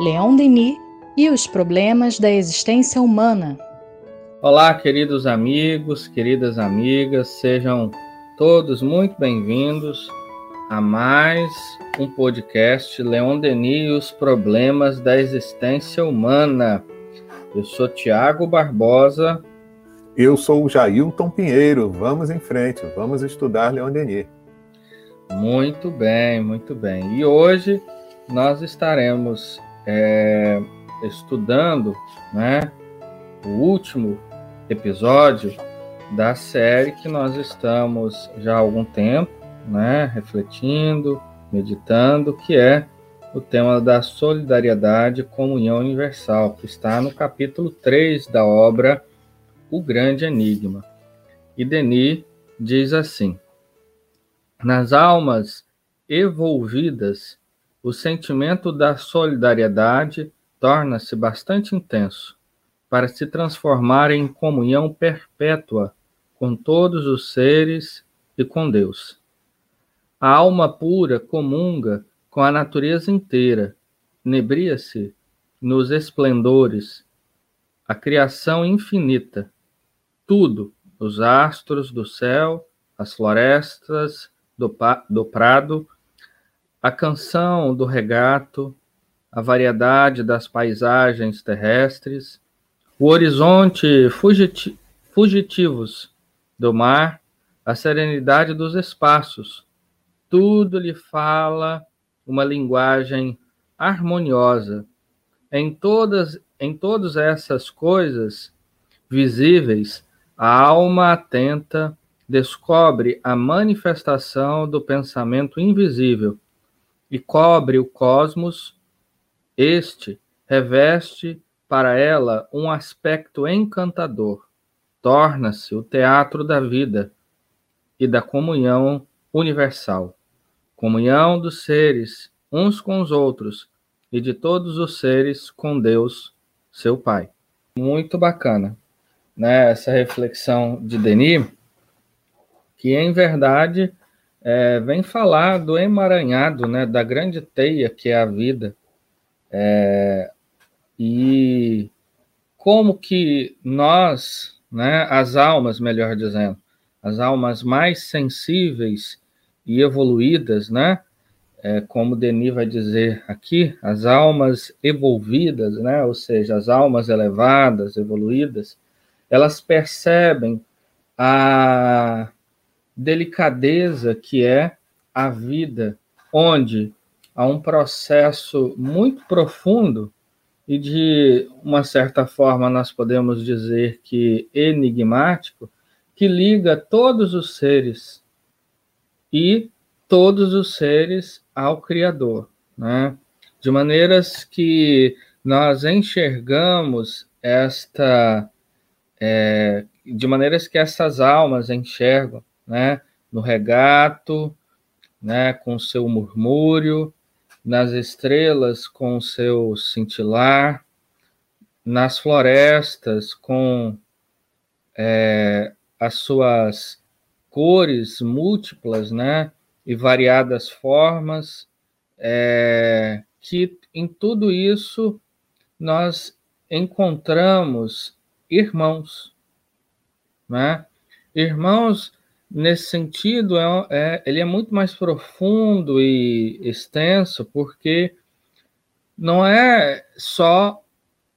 Leon Denis e os problemas da existência humana. Olá, queridos amigos, queridas amigas, sejam todos muito bem-vindos a mais um podcast Leon Denis e os problemas da existência humana. Eu sou Tiago Barbosa. Eu sou o Jailton Pinheiro. Vamos em frente, vamos estudar Leon Denis. Muito bem, muito bem. E hoje nós estaremos é, estudando né, o último episódio da série que nós estamos já há algum tempo né, refletindo, meditando, que é o tema da solidariedade e comunhão universal, que está no capítulo 3 da obra O Grande Enigma. E Denis diz assim: Nas almas evolvidas o sentimento da solidariedade torna-se bastante intenso para se transformar em comunhão perpétua com todos os seres e com Deus. A alma pura comunga com a natureza inteira, nebria-se nos esplendores, a criação infinita, tudo, os astros do céu, as florestas do, do prado, a canção do regato, a variedade das paisagens terrestres, o horizonte fugiti fugitivos do mar, a serenidade dos espaços, tudo lhe fala uma linguagem harmoniosa. Em todas, em todas essas coisas visíveis, a alma atenta descobre a manifestação do pensamento invisível e cobre o cosmos, este reveste para ela um aspecto encantador, torna-se o teatro da vida e da comunhão universal, comunhão dos seres uns com os outros e de todos os seres com Deus, seu Pai. Muito bacana, né? Essa reflexão de Denis, que em verdade é, vem falar do emaranhado, né, da grande teia que é a vida, é, e como que nós, né, as almas, melhor dizendo, as almas mais sensíveis e evoluídas, né, é, como Denis vai dizer aqui, as almas evolvidas, né, ou seja, as almas elevadas, evoluídas, elas percebem a delicadeza que é a vida, onde há um processo muito profundo e de uma certa forma nós podemos dizer que enigmático, que liga todos os seres e todos os seres ao Criador, né? De maneiras que nós enxergamos esta, é, de maneiras que essas almas enxergam né? no regato, né? com seu murmúrio, nas estrelas com seu cintilar, nas florestas com é, as suas cores múltiplas, né? E variadas formas, é, que em tudo isso nós encontramos irmãos, né? Irmãos nesse sentido, é, é, ele é muito mais profundo e extenso, porque não é só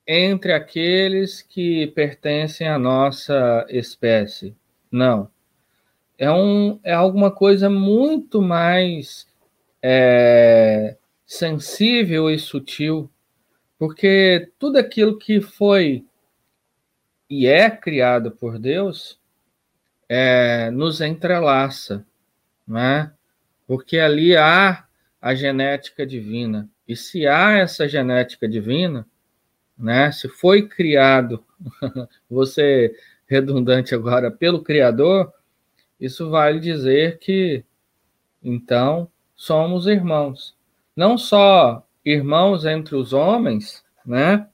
entre aqueles que pertencem à nossa espécie. Não. É, um, é alguma coisa muito mais é, sensível e sutil, porque tudo aquilo que foi e é criado por Deus é, nos entrelaça, né? porque ali há a genética divina. E se há essa genética divina, né, se foi criado, você redundante agora, pelo Criador, isso vale dizer que, então, somos irmãos. Não só irmãos entre os homens, né,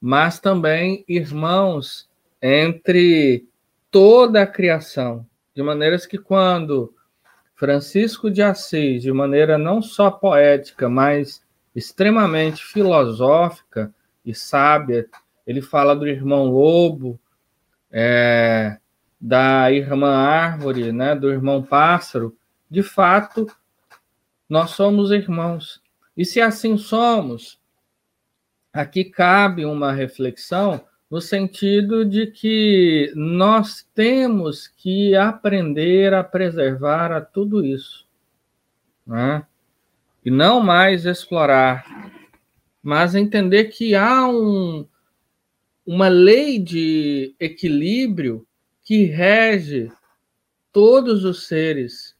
mas também irmãos entre toda a criação, de maneiras que quando Francisco de Assis, de maneira não só poética, mas extremamente filosófica e sábia. Ele fala do irmão lobo, é, da irmã árvore, né, do irmão pássaro. De fato, nós somos irmãos. E se assim somos, aqui cabe uma reflexão no sentido de que nós temos que aprender a preservar a tudo isso, né? e não mais explorar, mas entender que há um, uma lei de equilíbrio que rege todos os seres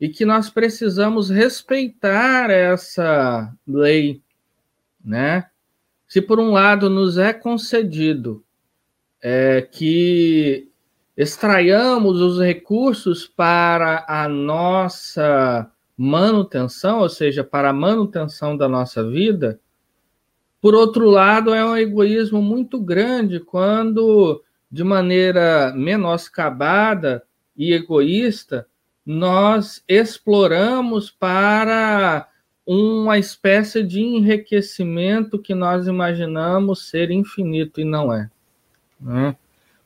e que nós precisamos respeitar essa lei, né? Se por um lado nos é concedido é, que extraiamos os recursos para a nossa manutenção, ou seja, para a manutenção da nossa vida, por outro lado, é um egoísmo muito grande quando, de maneira menoscabada e egoísta, nós exploramos para uma espécie de enriquecimento que nós imaginamos ser infinito e não é. Né?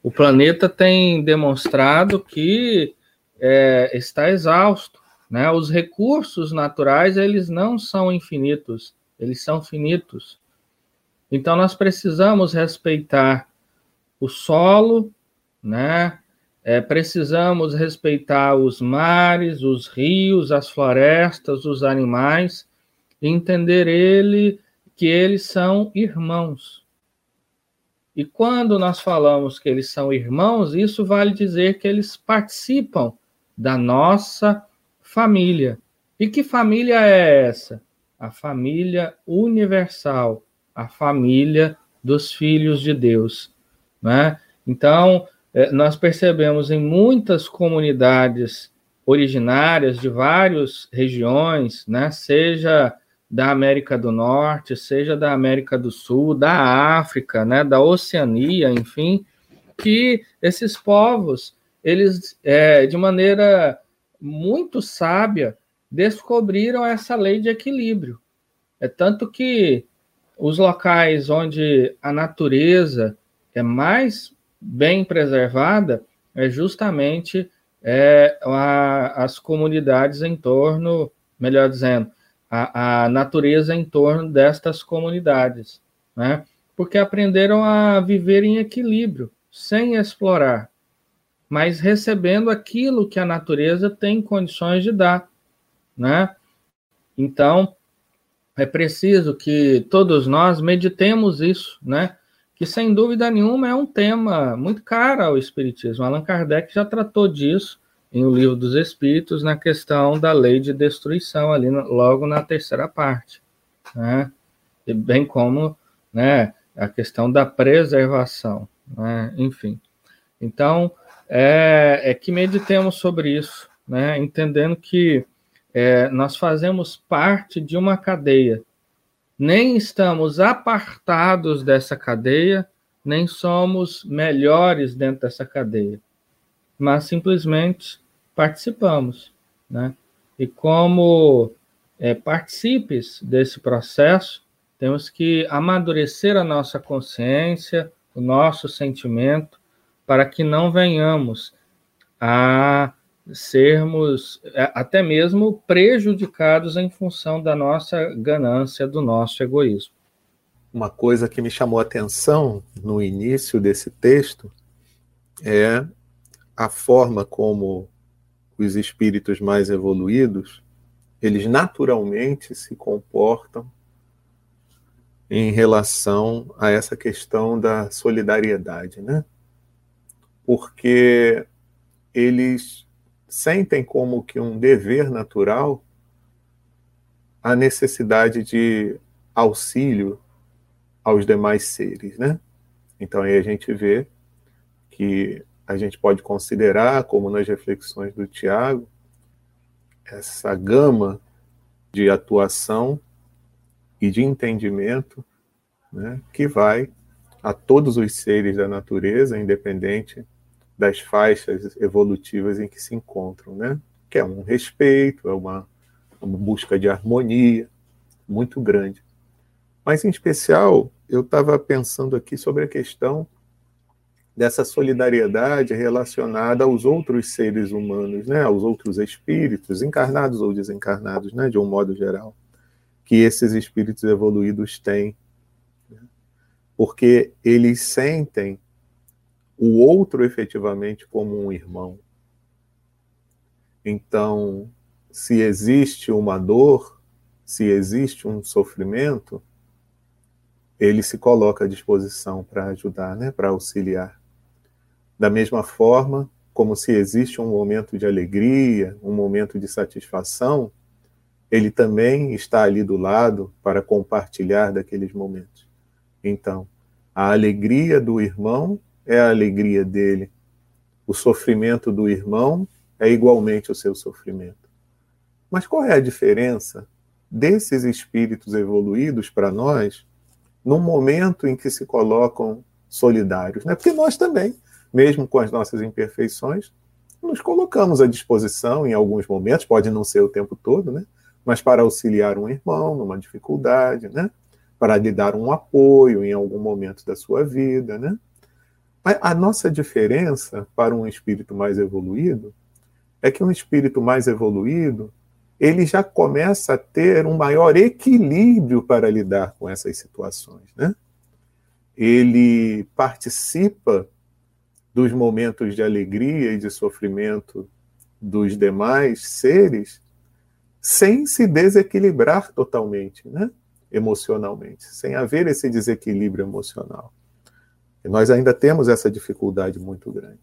O planeta tem demonstrado que é, está exausto. Né? Os recursos naturais eles não são infinitos, eles são finitos. Então, nós precisamos respeitar o solo, né? É, precisamos respeitar os mares, os rios, as florestas, os animais, entender ele que eles são irmãos. E quando nós falamos que eles são irmãos, isso vale dizer que eles participam da nossa família. E que família é essa? A família universal, a família dos filhos de Deus. Né? Então, é, nós percebemos em muitas comunidades originárias de várias regiões, né, seja da América do Norte, seja da América do Sul, da África, né, da Oceania, enfim, que esses povos, eles, é, de maneira muito sábia, descobriram essa lei de equilíbrio. É tanto que os locais onde a natureza é mais bem preservada é justamente é, a, as comunidades em torno, melhor dizendo, a, a natureza em torno destas comunidades, né? porque aprenderam a viver em equilíbrio, sem explorar, mas recebendo aquilo que a natureza tem condições de dar, né? Então, é preciso que todos nós meditemos isso, né? Que sem dúvida nenhuma é um tema muito caro ao Espiritismo. Allan Kardec já tratou disso em O Livro dos Espíritos, na questão da lei de destruição, ali logo na terceira parte, né? E bem como né, a questão da preservação, né? enfim. Então, é, é que meditemos sobre isso, né? entendendo que é, nós fazemos parte de uma cadeia. Nem estamos apartados dessa cadeia, nem somos melhores dentro dessa cadeia, mas simplesmente participamos. Né? E como é, participes desse processo, temos que amadurecer a nossa consciência, o nosso sentimento, para que não venhamos a sermos é, até mesmo prejudicados em função da nossa ganância, do nosso egoísmo. Uma coisa que me chamou a atenção no início desse texto é a forma como os espíritos mais evoluídos, eles naturalmente se comportam em relação a essa questão da solidariedade, né? Porque eles sentem como que um dever natural a necessidade de auxílio aos demais seres, né? Então aí a gente vê que a gente pode considerar, como nas reflexões do Tiago, essa gama de atuação e de entendimento né, que vai a todos os seres da natureza, independente das faixas evolutivas em que se encontram, né? Que é um respeito, é uma, uma busca de harmonia, muito grande. Mas, em especial, eu estava pensando aqui sobre a questão dessa solidariedade relacionada aos outros seres humanos, né, aos outros espíritos, encarnados ou desencarnados, né, de um modo geral, que esses espíritos evoluídos têm. Né, porque eles sentem o outro efetivamente como um irmão. Então, se existe uma dor, se existe um sofrimento, ele se coloca à disposição para ajudar, né, para auxiliar. Da mesma forma, como se existe um momento de alegria, um momento de satisfação, ele também está ali do lado para compartilhar daqueles momentos. Então, a alegria do irmão é a alegria dele. O sofrimento do irmão é igualmente o seu sofrimento. Mas qual é a diferença desses espíritos evoluídos para nós no momento em que se colocam solidários? Né? Porque nós também mesmo com as nossas imperfeições, nos colocamos à disposição em alguns momentos, pode não ser o tempo todo, né? mas para auxiliar um irmão numa dificuldade, né? para lhe dar um apoio em algum momento da sua vida. Né? A nossa diferença para um espírito mais evoluído é que um espírito mais evoluído ele já começa a ter um maior equilíbrio para lidar com essas situações. Né? Ele participa dos momentos de alegria e de sofrimento dos demais seres, sem se desequilibrar totalmente, né? emocionalmente, sem haver esse desequilíbrio emocional. E nós ainda temos essa dificuldade muito grande.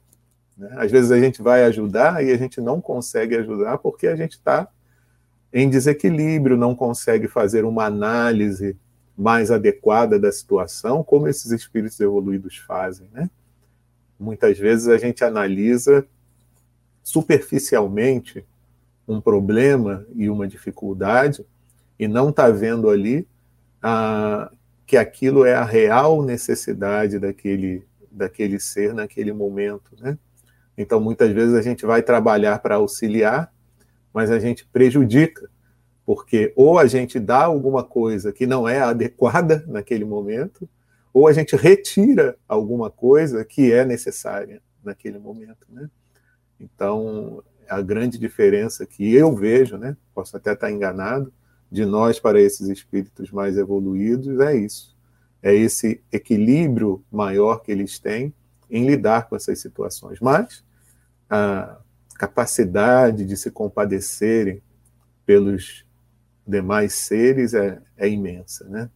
Né? Às vezes a gente vai ajudar e a gente não consegue ajudar porque a gente está em desequilíbrio, não consegue fazer uma análise mais adequada da situação, como esses espíritos evoluídos fazem, né? Muitas vezes a gente analisa superficialmente um problema e uma dificuldade e não está vendo ali ah, que aquilo é a real necessidade daquele, daquele ser naquele momento. Né? Então, muitas vezes a gente vai trabalhar para auxiliar, mas a gente prejudica, porque ou a gente dá alguma coisa que não é adequada naquele momento, ou a gente retira alguma coisa que é necessária naquele momento, né? Então, a grande diferença que eu vejo, né, posso até estar enganado, de nós para esses espíritos mais evoluídos é isso. É esse equilíbrio maior que eles têm em lidar com essas situações. Mas a capacidade de se compadecerem pelos demais seres é, é imensa, né?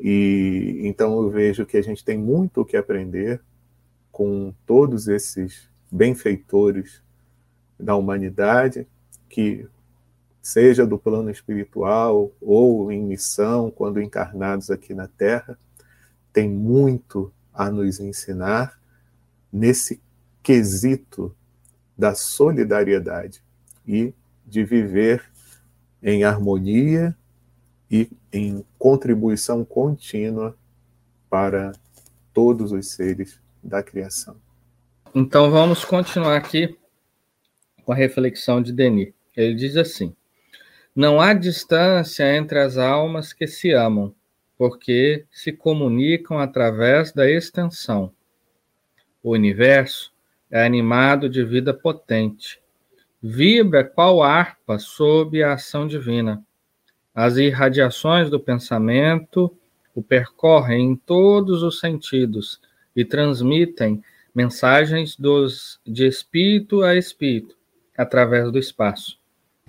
E então eu vejo que a gente tem muito o que aprender com todos esses benfeitores da humanidade, que seja do plano espiritual ou em missão, quando encarnados aqui na Terra, tem muito a nos ensinar nesse quesito da solidariedade e de viver em harmonia e em contribuição contínua para todos os seres da criação. Então vamos continuar aqui com a reflexão de Denis. Ele diz assim: Não há distância entre as almas que se amam, porque se comunicam através da extensão. O universo é animado de vida potente, vibra qual harpa sob a ação divina as irradiações do pensamento o percorrem em todos os sentidos e transmitem mensagens dos, de espírito a espírito através do espaço.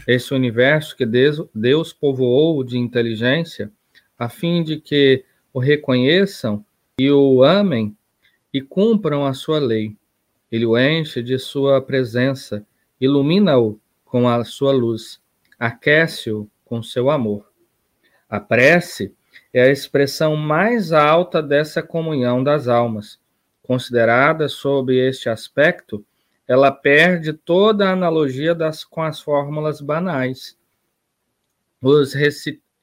Esse universo que Deus, Deus povoou de inteligência, a fim de que o reconheçam e o amem e cumpram a sua lei. Ele o enche de sua presença, ilumina-o com a sua luz, aquece-o com seu amor. A prece é a expressão mais alta dessa comunhão das almas. Considerada sob este aspecto, ela perde toda a analogia das, com as fórmulas banais. Os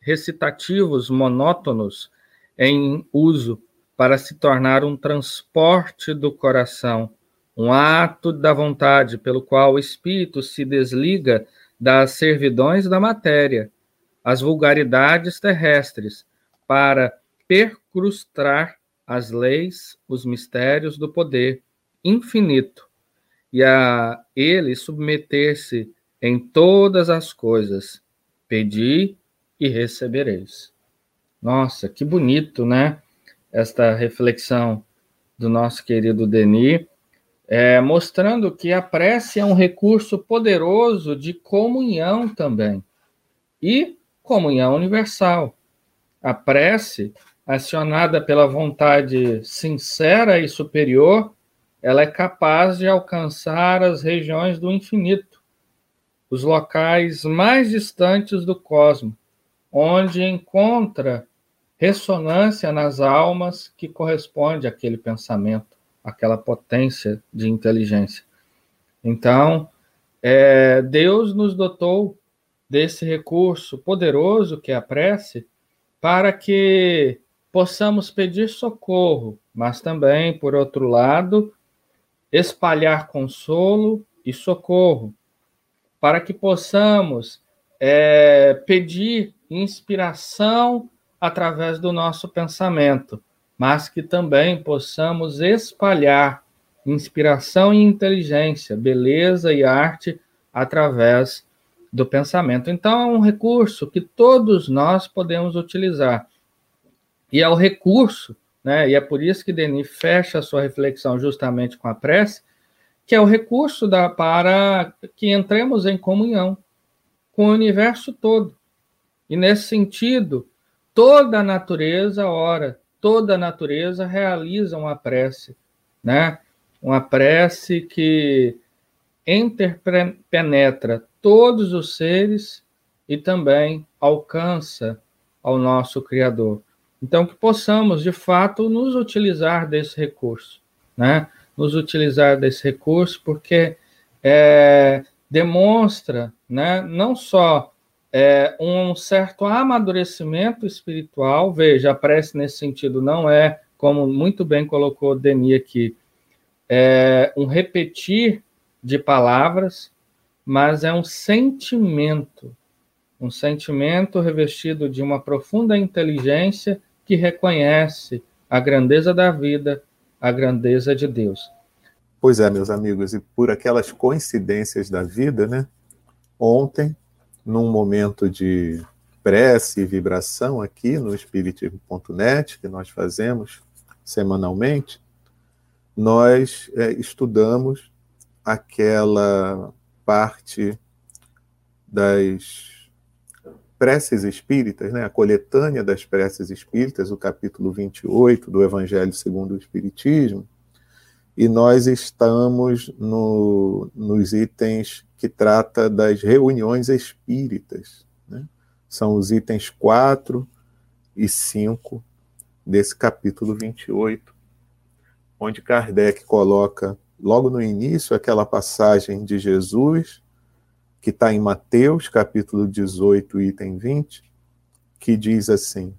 recitativos monótonos em uso para se tornar um transporte do coração, um ato da vontade pelo qual o espírito se desliga das servidões da matéria, as vulgaridades terrestres, para percrustar as leis, os mistérios do poder infinito, e a ele submeter-se em todas as coisas. Pedi e recebereis. Nossa, que bonito, né? Esta reflexão do nosso querido Denis, é, mostrando que a prece é um recurso poderoso de comunhão também. E comunhão universal. A prece, acionada pela vontade sincera e superior, ela é capaz de alcançar as regiões do infinito, os locais mais distantes do cosmos, onde encontra ressonância nas almas que corresponde àquele pensamento, àquela potência de inteligência. Então, é, Deus nos dotou desse recurso poderoso que é a prece, para que possamos pedir socorro, mas também, por outro lado, espalhar consolo e socorro, para que possamos é, pedir inspiração através do nosso pensamento, mas que também possamos espalhar inspiração e inteligência, beleza e arte através do pensamento. Então, é um recurso que todos nós podemos utilizar. E é o recurso, né, e é por isso que Denis fecha a sua reflexão justamente com a prece, que é o recurso da, para que entremos em comunhão com o universo todo. E nesse sentido, toda a natureza ora, toda a natureza realiza uma prece, né? Uma prece que interpenetra todos os seres e também alcança ao nosso Criador. Então, que possamos, de fato, nos utilizar desse recurso, né? Nos utilizar desse recurso, porque é, demonstra, né, não só é, um certo amadurecimento espiritual, veja, a prece nesse sentido não é, como muito bem colocou Denis aqui, é um repetir de palavras, mas é um sentimento, um sentimento revestido de uma profunda inteligência que reconhece a grandeza da vida, a grandeza de Deus. Pois é, meus amigos, e por aquelas coincidências da vida, né? Ontem, num momento de prece e vibração aqui no espiritismo.net, que nós fazemos semanalmente, nós é, estudamos aquela parte das preces espíritas, né, a coletânea das preces espíritas, o capítulo 28 do Evangelho segundo o Espiritismo, e nós estamos no, nos itens que trata das reuniões espíritas. Né? São os itens 4 e 5 desse capítulo 28, onde Kardec coloca logo no início, aquela passagem de Jesus, que está em Mateus, capítulo 18, item 20, que diz assim: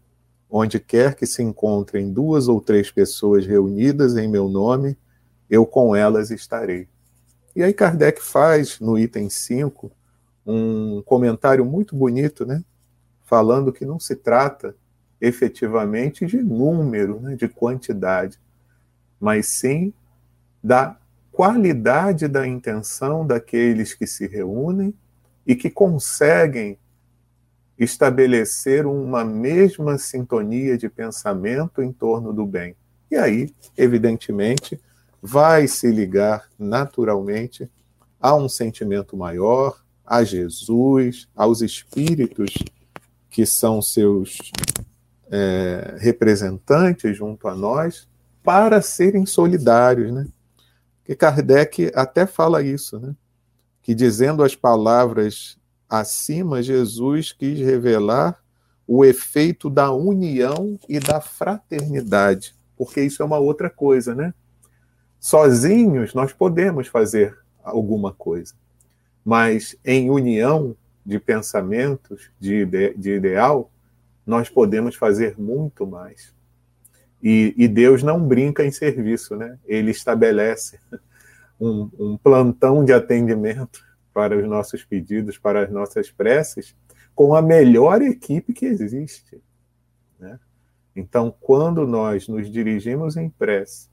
Onde quer que se encontrem duas ou três pessoas reunidas em meu nome, eu com elas estarei. E aí Kardec faz, no item 5, um comentário muito bonito, né? Falando que não se trata efetivamente de número, né, de quantidade, mas sim da qualidade da intenção daqueles que se reúnem e que conseguem estabelecer uma mesma sintonia de pensamento em torno do bem. E aí, evidentemente, vai se ligar naturalmente a um sentimento maior, a Jesus, aos espíritos que são seus é, representantes junto a nós, para serem solidários, né? Que Kardec até fala isso, né? que dizendo as palavras acima, Jesus quis revelar o efeito da união e da fraternidade, porque isso é uma outra coisa, né? Sozinhos nós podemos fazer alguma coisa, mas em união de pensamentos, de, ide de ideal, nós podemos fazer muito mais. E, e, Deus não brinca em serviço, né? Ele estabelece um, um plantão de atendimento para os nossos pedidos, para as nossas preces, com a melhor equipe que existe. Né? Então, quando nós nos dirigimos em prece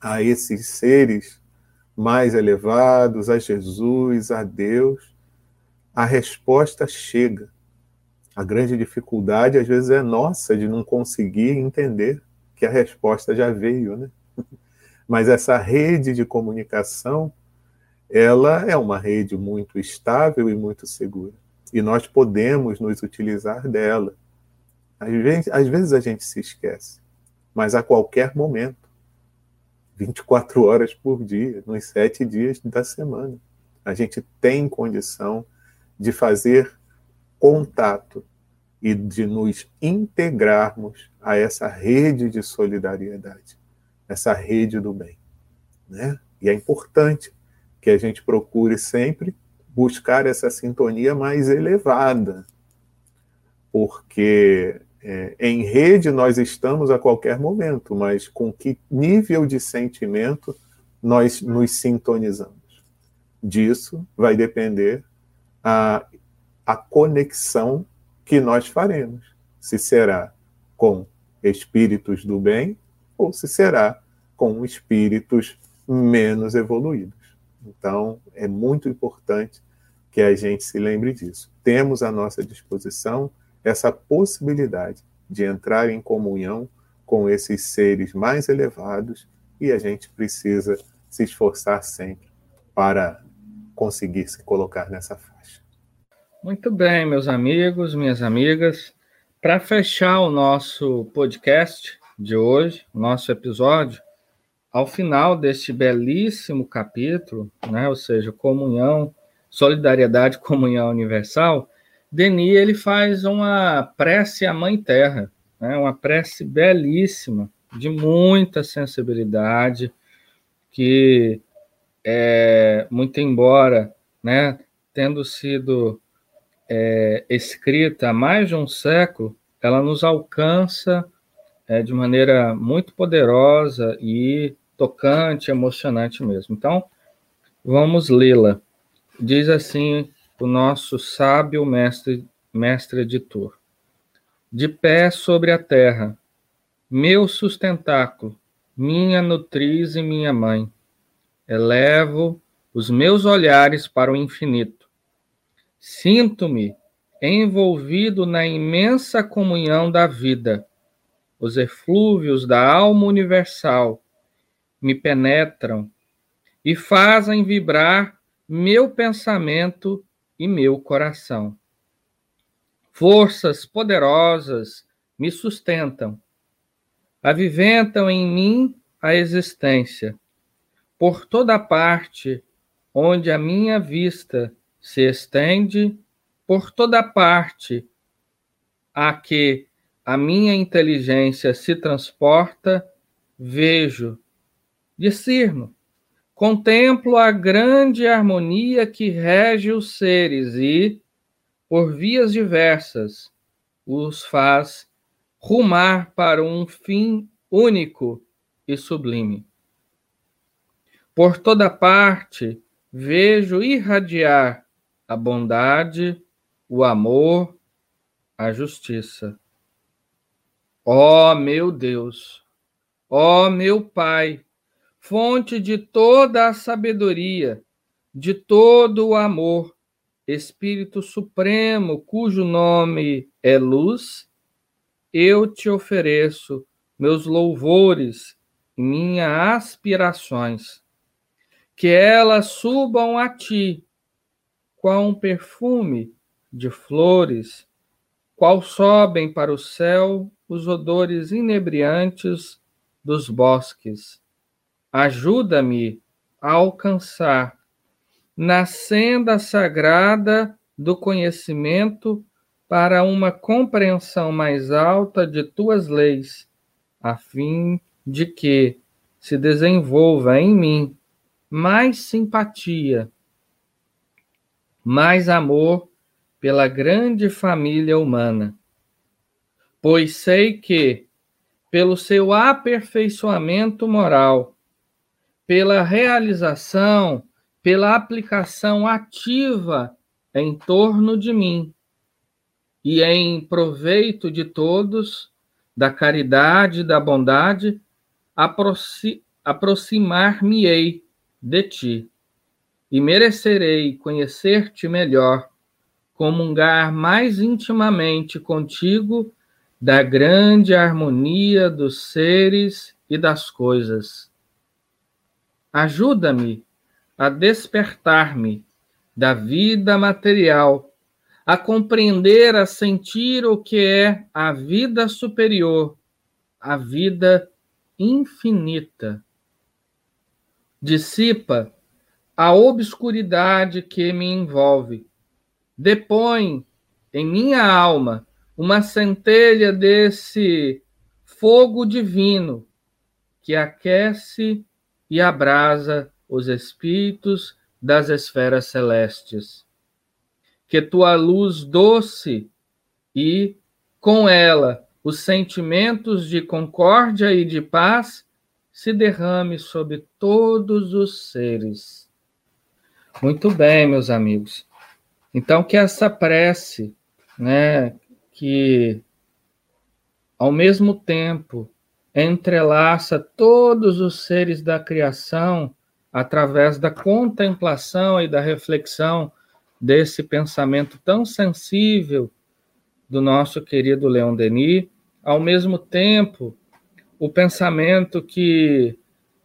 a esses seres mais elevados, a Jesus, a Deus, a resposta chega. A grande dificuldade, às vezes, é nossa de não conseguir entender que a resposta já veio, né? Mas essa rede de comunicação, ela é uma rede muito estável e muito segura. E nós podemos nos utilizar dela. Às vezes, às vezes a gente se esquece, mas a qualquer momento, 24 horas por dia, nos sete dias da semana, a gente tem condição de fazer contato e de nos integrarmos a essa rede de solidariedade, essa rede do bem. Né? E é importante que a gente procure sempre buscar essa sintonia mais elevada, porque é, em rede nós estamos a qualquer momento, mas com que nível de sentimento nós nos sintonizamos? Disso vai depender a, a conexão que nós faremos. Se será com espíritos do bem ou se será com espíritos menos evoluídos. Então, é muito importante que a gente se lembre disso. Temos à nossa disposição essa possibilidade de entrar em comunhão com esses seres mais elevados e a gente precisa se esforçar sempre para conseguir se colocar nessa faixa. Muito bem, meus amigos, minhas amigas. Para fechar o nosso podcast de hoje, nosso episódio, ao final deste belíssimo capítulo, né, ou seja, comunhão, solidariedade, comunhão universal, Denis ele faz uma prece à Mãe Terra, né, uma prece belíssima, de muita sensibilidade, que é, muito embora, né, tendo sido é, escrita há mais de um século, ela nos alcança é, de maneira muito poderosa e tocante, emocionante mesmo. Então, vamos lê-la. Diz assim o nosso sábio mestre, mestre editor: De pé sobre a terra, meu sustentáculo, minha nutriz e minha mãe, elevo os meus olhares para o infinito Sinto-me envolvido na imensa comunhão da vida. Os eflúvios da alma universal me penetram e fazem vibrar meu pensamento e meu coração. Forças poderosas me sustentam, aviventam em mim a existência. Por toda parte onde a minha vista se estende por toda parte a que a minha inteligência se transporta, vejo, discerno, contemplo a grande harmonia que rege os seres e, por vias diversas, os faz rumar para um fim único e sublime. Por toda parte vejo irradiar a bondade, o amor, a justiça. Ó oh, meu Deus, ó oh, meu Pai, fonte de toda a sabedoria, de todo o amor, Espírito Supremo, cujo nome é luz, eu te ofereço meus louvores minhas aspirações, que elas subam a ti qual um perfume de flores, qual sobem para o céu os odores inebriantes dos bosques. Ajuda-me a alcançar, na senda sagrada do conhecimento, para uma compreensão mais alta de tuas leis, a fim de que se desenvolva em mim mais simpatia mais amor pela grande família humana. Pois sei que, pelo seu aperfeiçoamento moral, pela realização, pela aplicação ativa em torno de mim e em proveito de todos, da caridade e da bondade, aproxi aproximar-me-ei de ti, e merecerei conhecer-te melhor, comungar mais intimamente contigo da grande harmonia dos seres e das coisas. Ajuda-me a despertar-me da vida material, a compreender, a sentir o que é a vida superior, a vida infinita. Dissipa a obscuridade que me envolve. Depõe em minha alma uma centelha desse fogo divino que aquece e abrasa os espíritos das esferas celestes. Que tua luz doce e, com ela, os sentimentos de concórdia e de paz se derrame sobre todos os seres. Muito bem, meus amigos. Então, que essa prece, né, que, ao mesmo tempo, entrelaça todos os seres da criação através da contemplação e da reflexão desse pensamento tão sensível do nosso querido Leon Denis, ao mesmo tempo, o pensamento que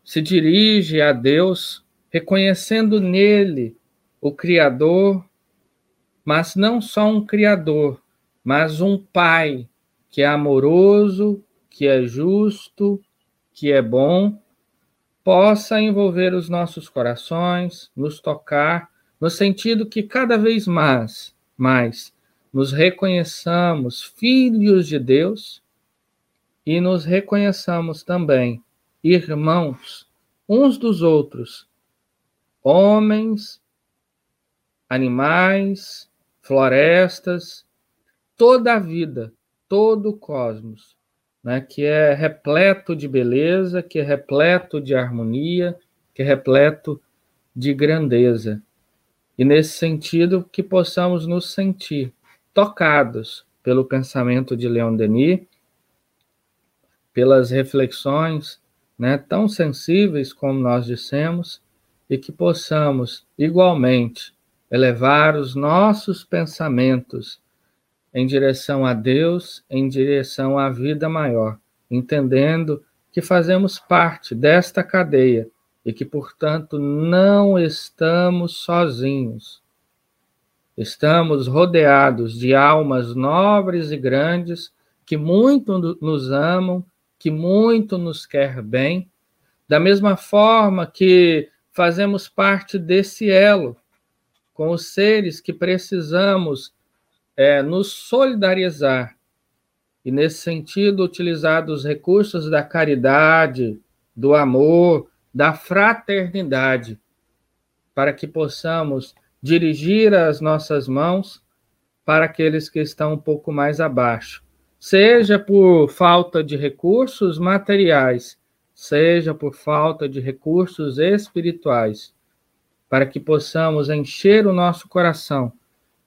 se dirige a Deus, reconhecendo nele o Criador, mas não só um Criador, mas um pai que é amoroso, que é justo, que é bom, possa envolver os nossos corações, nos tocar, no sentido que cada vez mais, mais nos reconheçamos filhos de Deus e nos reconheçamos também irmãos uns dos outros, homens, animais, florestas, toda a vida, todo o cosmos, né, que é repleto de beleza, que é repleto de harmonia, que é repleto de grandeza. E nesse sentido, que possamos nos sentir tocados pelo pensamento de Leon Denis, pelas reflexões né, tão sensíveis como nós dissemos, e que possamos igualmente elevar os nossos pensamentos em direção a Deus, em direção à vida maior, entendendo que fazemos parte desta cadeia e que, portanto, não estamos sozinhos. Estamos rodeados de almas nobres e grandes que muito nos amam, que muito nos quer bem, da mesma forma que fazemos parte desse elo com os seres que precisamos é, nos solidarizar e, nesse sentido, utilizar os recursos da caridade, do amor, da fraternidade, para que possamos dirigir as nossas mãos para aqueles que estão um pouco mais abaixo, seja por falta de recursos materiais, seja por falta de recursos espirituais, para que possamos encher o nosso coração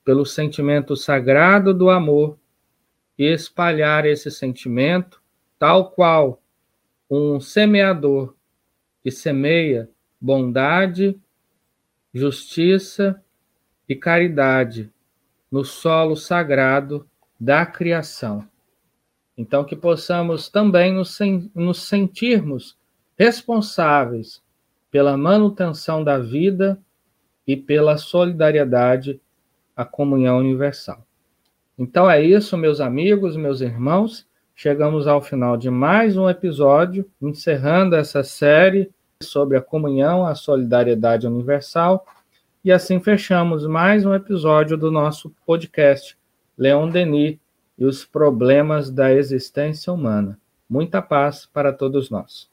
pelo sentimento sagrado do amor e espalhar esse sentimento, tal qual um semeador que semeia bondade, justiça e caridade no solo sagrado da criação. Então, que possamos também nos, nos sentirmos responsáveis pela manutenção da vida e pela solidariedade a comunhão universal. Então é isso, meus amigos, meus irmãos. Chegamos ao final de mais um episódio, encerrando essa série sobre a comunhão, a solidariedade universal. E assim fechamos mais um episódio do nosso podcast Leon Denis e os problemas da existência humana. Muita paz para todos nós.